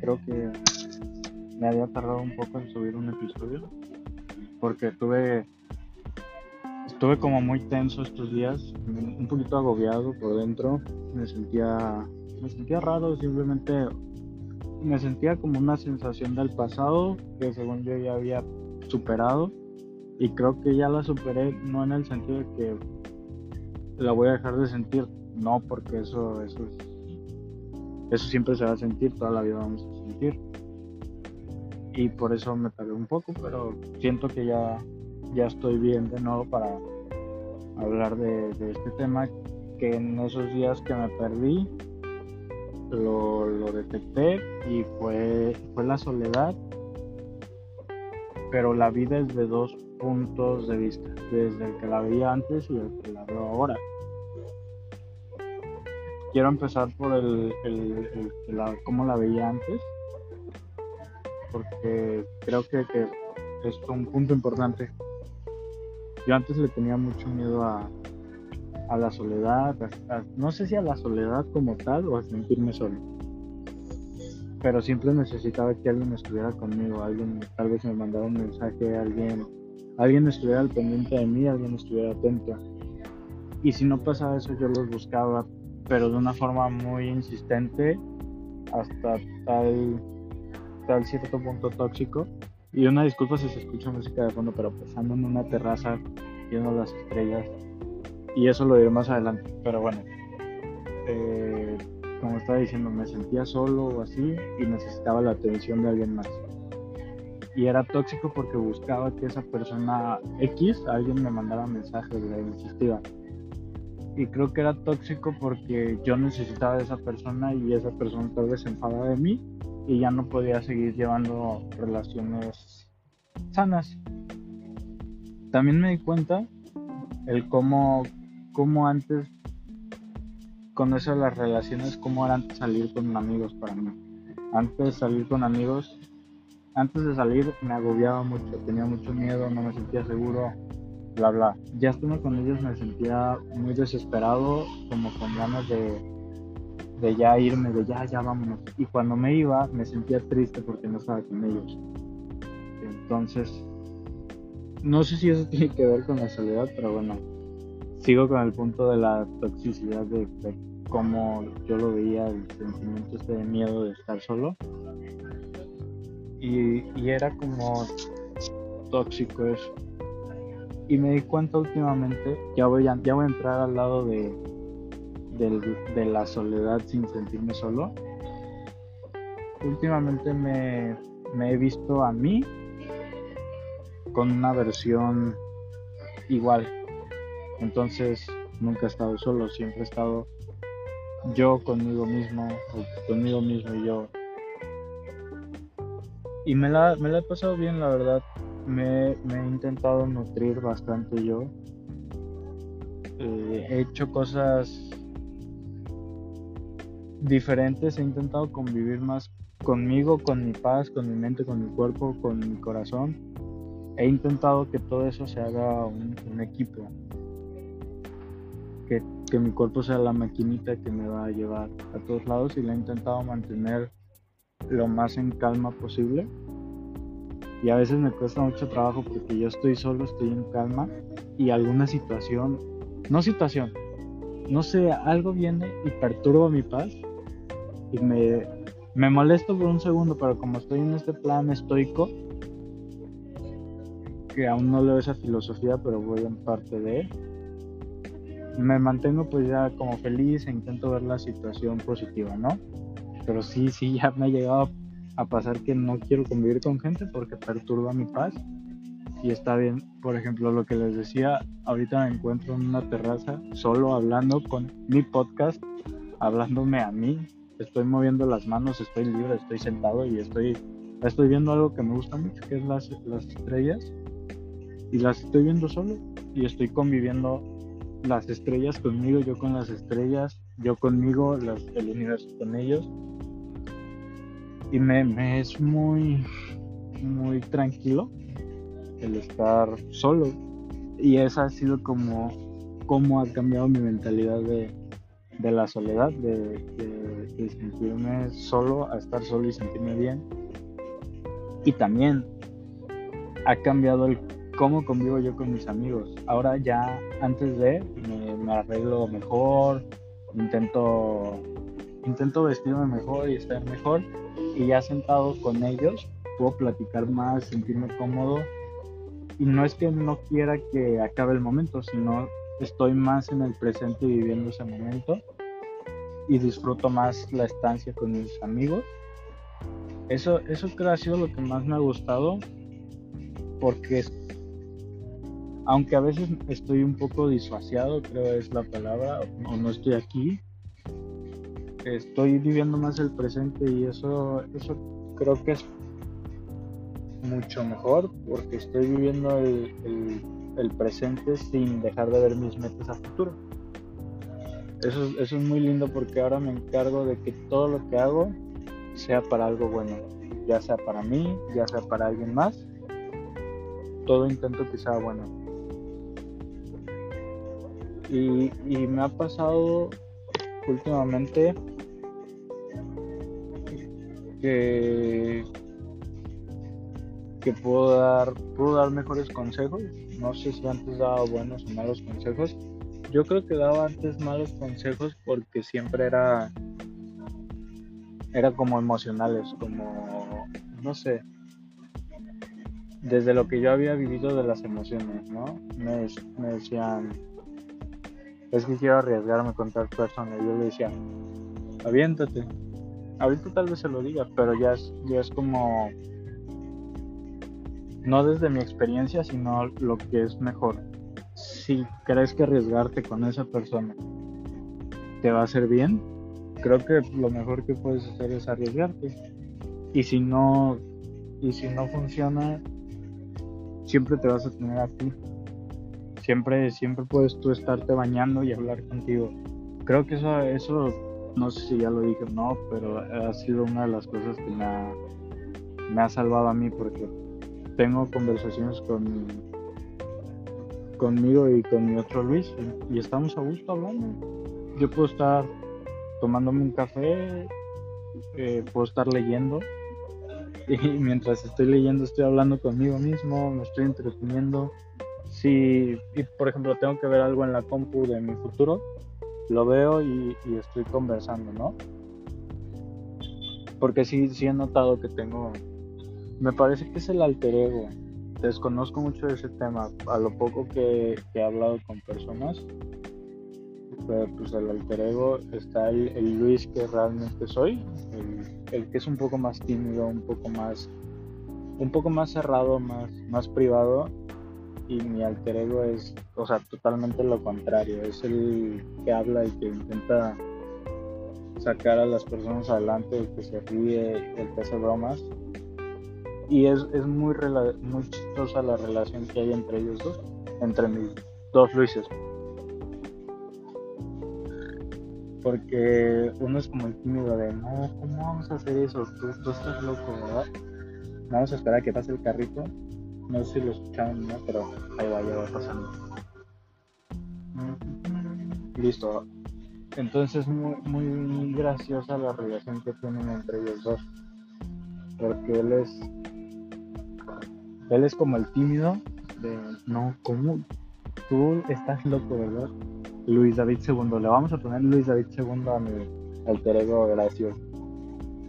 creo que me había tardado un poco en subir un episodio porque tuve estuve como muy tenso estos días, un poquito agobiado por dentro, me sentía me sentía raro, simplemente me sentía como una sensación del pasado que según yo ya había superado y creo que ya la superé no en el sentido de que la voy a dejar de sentir, no porque eso eso es eso siempre se va a sentir, toda la vida vamos a sentir. Y por eso me tardé un poco, pero siento que ya, ya estoy bien de nuevo para hablar de, este tema que en esos días que me perdí lo, lo detecté y fue, fue la soledad, pero la vida es de dos puntos de vista, desde el que la veía antes y el que la veo ahora quiero empezar por el, cómo la veía antes, porque creo que, es un punto importante. Yo antes le tenía mucho miedo a, la soledad, no sé si a la soledad como tal o a sentirme solo, pero siempre necesitaba que alguien estuviera conmigo, alguien tal vez me mandara un mensaje, alguien, alguien estuviera al pendiente de mí, alguien estuviera atento. Y si no pasaba eso, yo los buscaba pero de una forma muy insistente hasta tal, tal cierto punto tóxico. Y una disculpa si se escucha música de fondo, pero pasando en una terraza viendo las estrellas. Y eso lo diré más adelante. Pero bueno, eh, como estaba diciendo, me sentía solo o así y necesitaba la atención de alguien más. Y era tóxico porque buscaba que esa persona X, alguien me mandara mensajes, le insistía y creo que era tóxico porque yo necesitaba de esa persona y esa persona tal vez se enfadaba de mí y ya no podía seguir llevando relaciones sanas. También me di cuenta el cómo, cómo antes con eso de las relaciones, cómo era antes salir con amigos para mí. Antes de salir con amigos, antes de salir me agobiaba mucho, tenía mucho miedo, no me sentía seguro, bla, bla. Ya estando con ellos me sentía muy desesperado, como con ganas de, de ya irme, de ya, ya vámonos. Y cuando me iba, me sentía triste porque no estaba con ellos. Entonces, no sé si eso tiene que ver con la soledad, pero bueno, sigo con el punto de la toxicidad de, cómo yo lo veía, el sentimiento este de miedo de estar solo. Y, y era como tóxico eso y me di cuenta últimamente, ya voy a, ya voy a entrar al lado de, de, la soledad sin sentirme solo. Últimamente me, he visto a mí con una versión igual. Entonces nunca he estado solo, siempre he estado yo conmigo mismo, conmigo mismo y yo. Y me la, me la he pasado bien, la verdad me, he intentado nutrir bastante yo. Eh, he hecho cosas diferentes, he intentado convivir más conmigo, con mi paz, con mi mente, con mi cuerpo, con mi corazón. He intentado que todo eso se haga un, equipo. Que, que, mi cuerpo sea la maquinita que me va a llevar a todos lados y lo he intentado mantener lo más en calma posible y a veces me cuesta mucho trabajo porque yo estoy solo, estoy en calma y alguna situación, no situación, no sé, algo viene y perturba mi paz y me, me molesto por un segundo, pero como estoy en este plan estoico, que aún no leo esa filosofía, pero voy en parte de me mantengo pues ya como feliz e intento ver la situación positiva, ¿no? Pero sí, sí, ya me ha llegado a pasar que no quiero convivir con gente porque perturba mi paz. Y está bien, por ejemplo, lo que les decía, ahorita me encuentro en una terraza solo hablando con mi podcast, hablándome a mí. Estoy moviendo las manos, estoy libre, estoy sentado y estoy, estoy viendo algo que me gusta mucho, que es las, las estrellas. Y las estoy viendo solo y estoy conviviendo las estrellas conmigo, yo con las estrellas, yo conmigo, las, el universo con ellos y me, es muy, muy tranquilo el estar solo. Y esa ha sido como, como ha cambiado mi mentalidad de, de la soledad, de, de, sentirme solo, a estar solo y sentirme bien. Y también ha cambiado el cómo convivo yo con mis amigos. Ahora ya antes de me, me arreglo mejor, intento intento vestirme mejor y estar mejor y ya sentado con ellos puedo platicar más, sentirme cómodo y no es que no quiera que acabe el momento, sino estoy más en el presente viviendo ese momento y disfruto más la estancia con mis amigos. Eso, eso creo ha sido lo que más me ha gustado porque aunque a veces estoy un poco disociado, creo es la palabra, o no estoy aquí, estoy viviendo más el presente y eso, eso creo que es mucho mejor porque estoy viviendo el, el, presente sin dejar de ver mis metas a futuro. Eso, eso es muy lindo porque ahora me encargo de que todo lo que hago sea para algo bueno, ya sea para mí, ya sea para alguien más. Todo intento que sea bueno. Y, y me ha pasado últimamente que, que puedo dar, puedo dar mejores consejos. No sé si antes daba buenos o malos consejos. Yo creo que daba antes malos consejos porque siempre era era como emocionales, como no sé, desde lo que yo había vivido de las emociones, ¿no? Me, me decían, es que quiero arriesgarme con tal persona. Y yo le decía, aviéntate, ahorita tal vez se lo diga, pero ya es, ya es como, no desde mi experiencia, sino lo que es mejor. Si crees que arriesgarte con esa persona te va a hacer bien, creo que lo mejor que puedes hacer es arriesgarte. Y si no, y si no funciona, siempre te vas a tener a ti. Siempre, siempre puedes tú estarte bañando y hablar contigo. Creo que eso, eso no sé si ya lo dije o no, pero ha sido una de las cosas que me ha, salvado a mí porque tengo conversaciones con conmigo y con mi otro Luis y, estamos a gusto hablando. Yo puedo estar tomándome un café, eh, puedo estar leyendo y mientras estoy leyendo estoy hablando conmigo mismo, me estoy entreteniendo. Si, y por ejemplo, tengo que ver algo en la compu de mi futuro, lo veo y, estoy conversando, ¿no? Porque sí, sí he notado que tengo, me parece que es el alter ego. Desconozco mucho de ese tema, a lo poco que, he hablado con personas, pues el alter ego está el, Luis que realmente soy, el, el, que es un poco más tímido, un poco más, un poco más cerrado, más, más privado, y mi alter ego es, o sea, totalmente lo contrario, es el que habla y que intenta sacar a las personas adelante, el que se ríe, el que hace bromas. Y es, es muy, chistosa la relación que hay entre ellos dos, entre mis dos Luises. Porque uno es como el tímido de, no, ¿cómo vamos a hacer eso? Tú, tú estás loco, ¿verdad? Vamos a esperar a que pase el carrito no sé si lo escucharon, ¿no? pero ahí va, ya va pasando. Listo. Entonces muy, muy graciosa la relación que tienen entre ellos dos. Porque él es. Él es como el tímido de no, ¿cómo? Tú estás loco, ¿verdad? Luis David II. Le vamos a poner Luis David II a mi alter ego gracioso.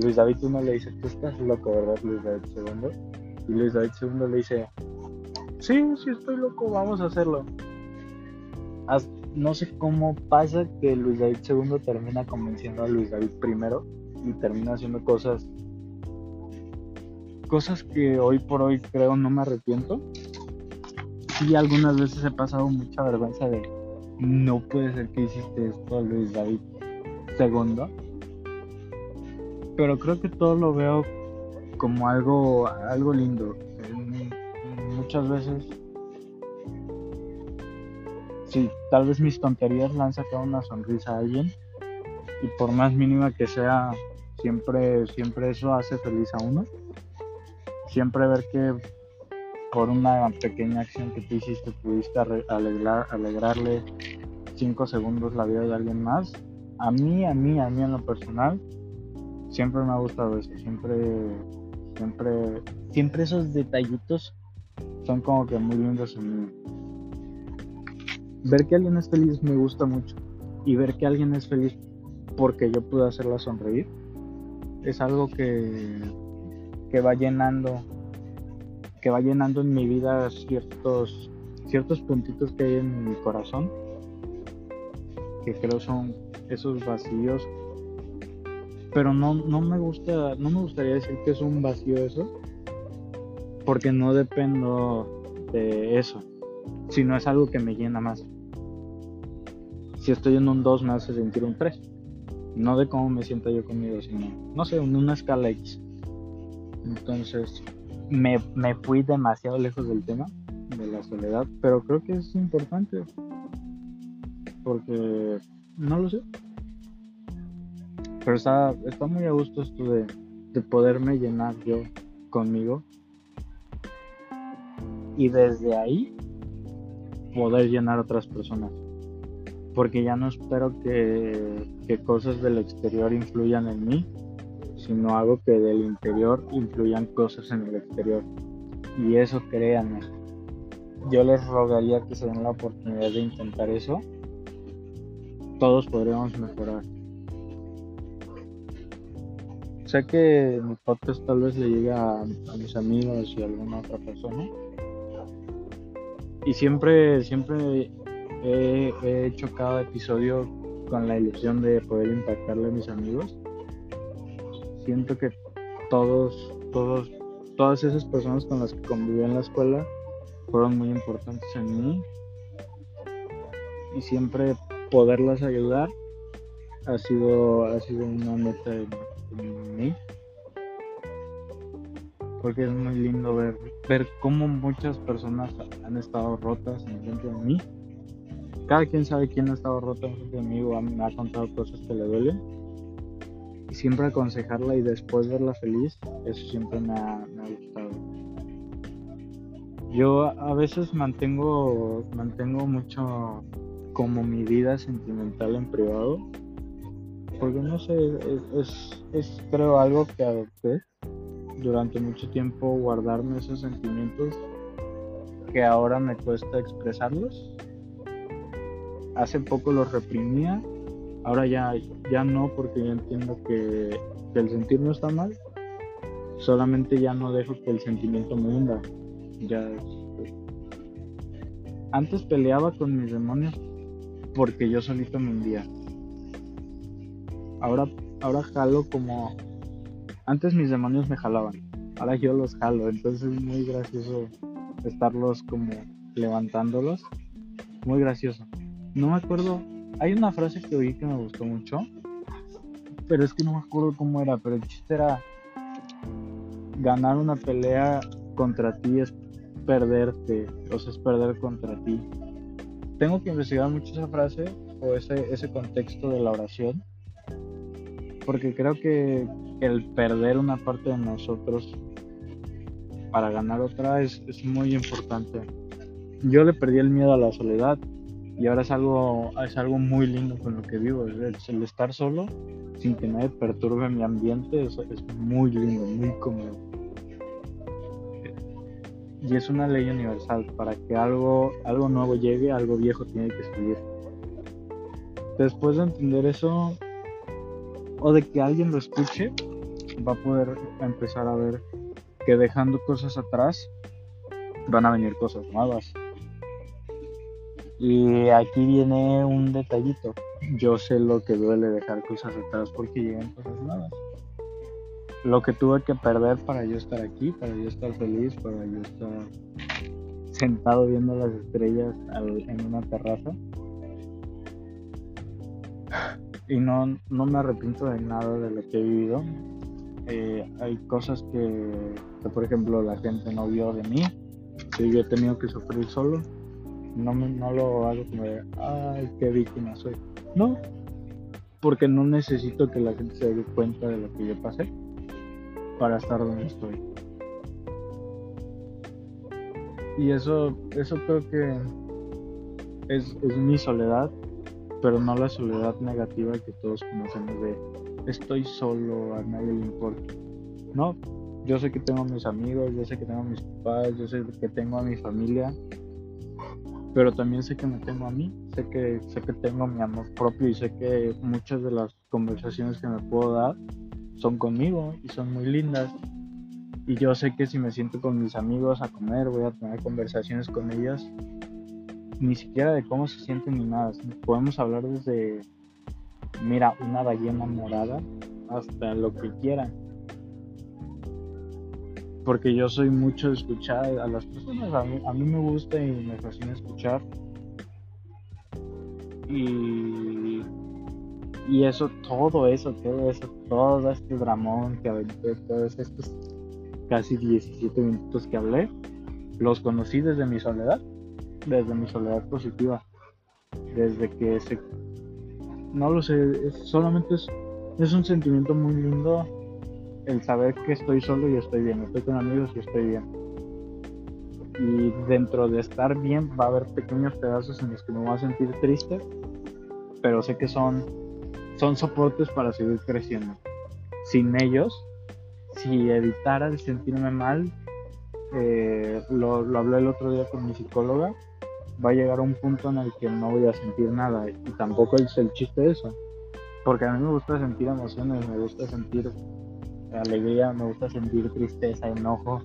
Luis David uno le dice, tú estás loco, ¿verdad, Luis David II? Y Luis David II le dice, sí, sí estoy loco, vamos a hacerlo. No sé cómo pasa que Luis David II termina convenciendo a Luis David I y termina haciendo cosas cosas que hoy por hoy creo no me arrepiento. Sí, algunas veces he pasado mucha vergüenza de no puede ser que hiciste esto Luis David II. Pero creo que todo lo veo como algo, algo lindo. Muchas veces, sí, tal vez mis tonterías le han sacado una sonrisa a alguien y por más mínima que sea, siempre, siempre eso hace feliz a uno. Siempre ver que por una pequeña acción que tú hiciste pudiste alegrar, alegrarle cinco segundos la vida de alguien más, a mí, a mí, a mí en lo personal, siempre me ha gustado eso, siempre, siempre, siempre esos detallitos son como que muy lindos en mí. Ver que alguien es feliz me gusta mucho y ver que alguien es feliz porque yo pude hacerla sonreír es algo que, que va llenando que va llenando en mi vida ciertos ciertos puntitos que hay en mi corazón que creo son esos vacíos pero no, no me gusta no me gustaría decir que es un vacío eso porque no dependo de eso sino es algo que me llena más. Si estoy en un 2 me hace sentir un 3 no de cómo me siento yo conmigo sino no sé en una escala X. Entonces me, me fui demasiado lejos del tema de la soledad pero creo que es importante porque no lo sé pero está, está muy a gusto esto de, de poderme llenar yo conmigo. Y desde ahí poder llenar a otras personas. Porque ya no espero que, cosas del exterior influyan en mí sino algo que del interior influyan cosas en el exterior. Y eso créanme yo les rogaría que se den la oportunidad de intentar eso. Todos podríamos mejorar sé que mi podcast tal vez le llegue a, mis amigos y a alguna otra persona y siempre, siempre he, hecho cada episodio con la ilusión de poder impactarle a mis amigos. Siento que todos, todos, todas esas personas con las que conviví en la escuela fueron muy importantes en mí. Y siempre poderlas ayudar ha sido, ha sido una meta mí porque es muy lindo ver, ver cómo muchas personas han estado rotas en frente de mí. Cada quien sabe quién ha estado rota en frente de mí o me ha contado cosas que le duelen. Y siempre aconsejarla y después verla feliz, eso siempre me ha, gustado. Yo a veces mantengo, mantengo mucho como mi vida sentimental en privado. Porque no sé, es, creo algo que adopté durante mucho tiempo guardarme esos sentimientos que ahora me cuesta expresarlos. Hace poco los reprimía, ahora ya, ya no porque ya entiendo que, el sentir no está mal, solamente ya no dejo que el sentimiento me hunda. Ya antes peleaba con mis demonios porque yo solito me hundía. Ahora, ahora jalo como antes mis demonios me jalaban, ahora yo los jalo, entonces es muy gracioso estarlos como levantándolos. Muy gracioso. No me acuerdo, hay una frase que oí que me gustó mucho, pero es que no me acuerdo cómo era, pero el chiste era ganar una pelea contra ti es perderte, o sea, es perder contra ti. Tengo que investigar mucho esa frase o ese, ese contexto de la oración, porque creo que el perder una parte de nosotros para ganar otra es, muy importante. Yo le perdí el miedo a la soledad y ahora es algo, es algo muy lindo con lo que vivo. El, estar solo sin que nadie perturbe mi ambiente es, es muy lindo, muy cómodo. Y es una ley universal. Para que algo, algo nuevo llegue, algo viejo tiene que salir. Después de entender eso, o de que alguien lo escuche, va a poder empezar a ver que dejando cosas atrás van a venir cosas nuevas. Y aquí viene un detallito. Yo sé lo que duele dejar cosas atrás porque llegan cosas nuevas. Lo que tuve que perder para yo estar aquí, para yo estar feliz, para yo estar sentado viendo las estrellas en una terraza. Y no, no me arrepiento de nada de lo que he vivido eh, hay cosas que, por ejemplo, la gente no vio de mí, que yo he tenido que sufrir solo. No, no lo hago como de, ay, qué víctima soy. No, porque no necesito que la gente se dé cuenta de lo que yo pasé para estar donde estoy. Y eso, eso creo que es, es mi soledad, pero no la soledad negativa que todos conocemos de estoy solo, a nadie le importa. No, yo sé que tengo a mis amigos, yo sé que tengo a mis papás, yo sé que tengo a mi familia, pero también sé que me tengo a mí, sé que, sé que tengo mi amor propio y sé que muchas de las conversaciones que me puedo dar son conmigo y son muy lindas. Y yo sé que si me siento con mis amigos a comer, voy a tener conversaciones con ellas, ni siquiera de cómo se sienten ni nada. Podemos hablar desde, mira, una ballena morada hasta lo que quieran. Porque yo soy mucho de escuchar a las personas, a mí, me gusta y me fascina escuchar. Y y eso, todo eso, todo eso, todo este dramón que aventé, todos estos casi 17 minutos que hablé, los conocí desde mi soledad, desde mi soledad positiva, desde que se... No lo sé, solamente es, es un sentimiento muy lindo el saber que estoy solo y estoy bien, estoy con amigos y estoy bien. Y dentro de estar bien va a haber pequeños pedazos en los que me voy a sentir triste, pero sé que son son soportes para seguir creciendo. Sin ellos, si evitara el sentirme mal, eh, lo, lo, hablé el otro día con mi psicóloga, va a llegar a un punto en el que no voy a sentir nada y tampoco es el chiste de eso. Porque a mí me gusta sentir emociones, me gusta sentir alegría, me gusta sentir tristeza, enojo.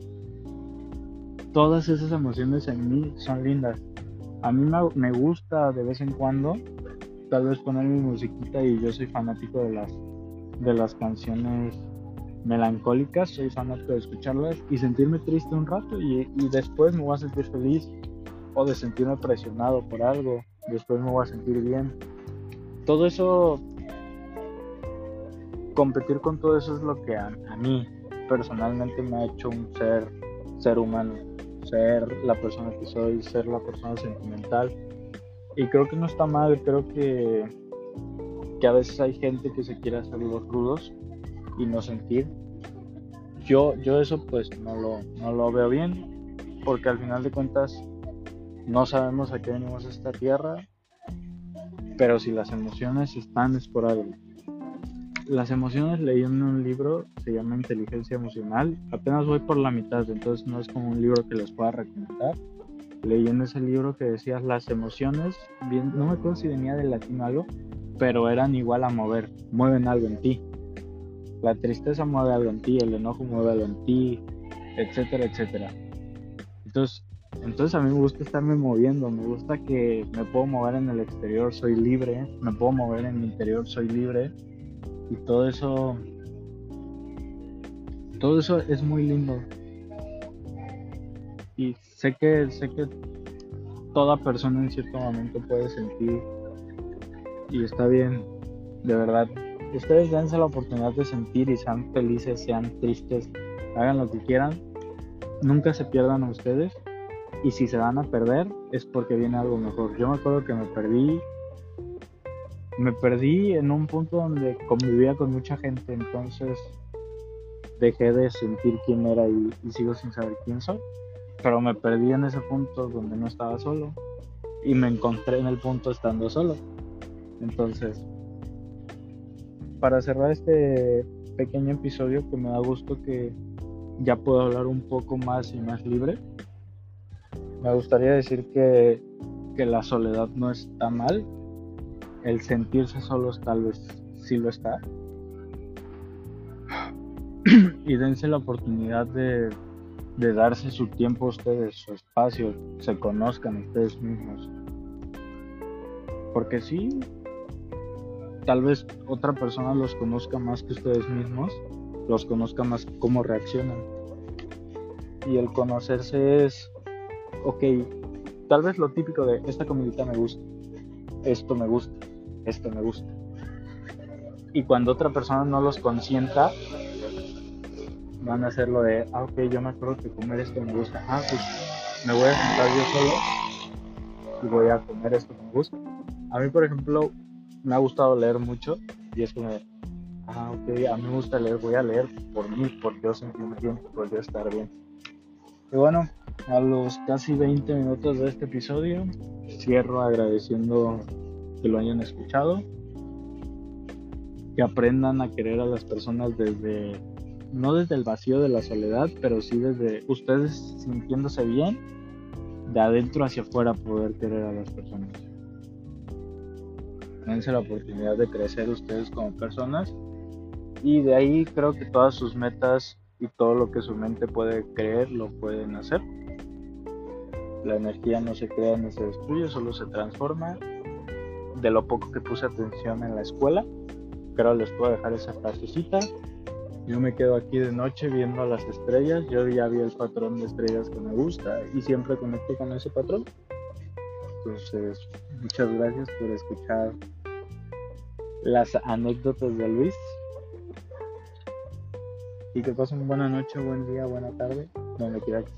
Todas esas emociones en mí son lindas. A mí me, gusta de vez en cuando tal vez poner mi musiquita y yo soy fanático de las de las canciones melancólicas, soy fanático de escucharlas y sentirme triste un rato y, y, después me voy a sentir feliz de sentirme presionado por algo, después me voy a sentir bien. Todo eso, competir con todo eso es lo que a, a mí personalmente me ha hecho un ser, ser humano, ser la persona que soy, ser la persona sentimental y creo que no está mal, creo que, que a veces hay gente que se quiere hacer los rudos y no sentir. Yo, yo eso pues no lo, no lo veo bien, porque al final de cuentas no sabemos a qué venimos a esta tierra, pero si las emociones están es por algo. Las emociones leí en un libro, se llama Inteligencia Emocional, apenas voy por la mitad, entonces no es como un libro que les pueda recomendar leí en ese libro que decías las emociones, bien, no me acuerdo si venía del latín algo, pero eran igual a mover, mueven algo en ti. La tristeza mueve algo en ti, el enojo mueve algo en ti, etcétera, etcétera. Entonces, entonces a mí me gusta estarme moviendo, me gusta que me puedo mover en el exterior, soy libre, me puedo mover en mi interior, soy libre. Y todo eso, todo eso es muy lindo. Y sé que, sé que toda persona en cierto momento puede sentir y está bien, de verdad. Ustedes dense la oportunidad de sentir y sean felices, sean tristes, hagan lo que quieran. Nunca se pierdan a ustedes. Y si se van a perder es porque viene algo mejor. Yo me acuerdo que me perdí. Me perdí en un punto donde convivía con mucha gente. Entonces dejé de sentir quién era y sigo sin saber quién soy pero me perdí en ese punto donde no estaba solo y me encontré en el punto estando solo. Entonces, para cerrar este pequeño episodio que me da gusto que ya puedo hablar un poco más y más libre, me gustaría decir que, que la soledad no está mal, el sentirse solos tal vez sí lo está. y dense la oportunidad de de darse su tiempo a ustedes, su espacio, se conozcan ustedes mismos. Porque sí, tal vez otra persona los conozca más que ustedes mismos, los conozca más cómo reaccionan. Y el conocerse es, ok, tal vez lo típico de esta comidita me gusta, esto me gusta, esto me gusta. Y cuando otra persona no los consienta, van a hacer lo de, ah, ok, yo me acuerdo que comer esto me gusta. Ah, pues me voy a sentar yo solo y voy a comer esto que me gusta. A mí, por ejemplo, me ha gustado leer mucho y es como, ah, ok, a mí me gusta leer, voy a leer por mí, por yo sentirme bien, por yo estar bien. Y bueno, a los casi 20 minutos de este episodio, cierro agradeciendo que lo hayan escuchado, que aprendan a querer a las personas desde, no desde el vacío de la soledad, pero sí desde ustedes sintiéndose bien, de adentro hacia afuera poder querer a las personas. Dense la oportunidad de crecer ustedes como personas y de ahí creo que todas sus metas y todo lo que su mente puede creer lo pueden hacer. La energía no se crea ni se destruye, solo se transforma. De lo poco que puse atención en la escuela, pero les puedo dejar esa frasecita. Yo me quedo aquí de noche viendo las estrellas. Yo ya vi el patrón de estrellas que me gusta y siempre conecto con ese patrón. Entonces, muchas gracias por escuchar las anécdotas de Luis. Y que pasen buena noche, buen día, buena tarde, donde quiera que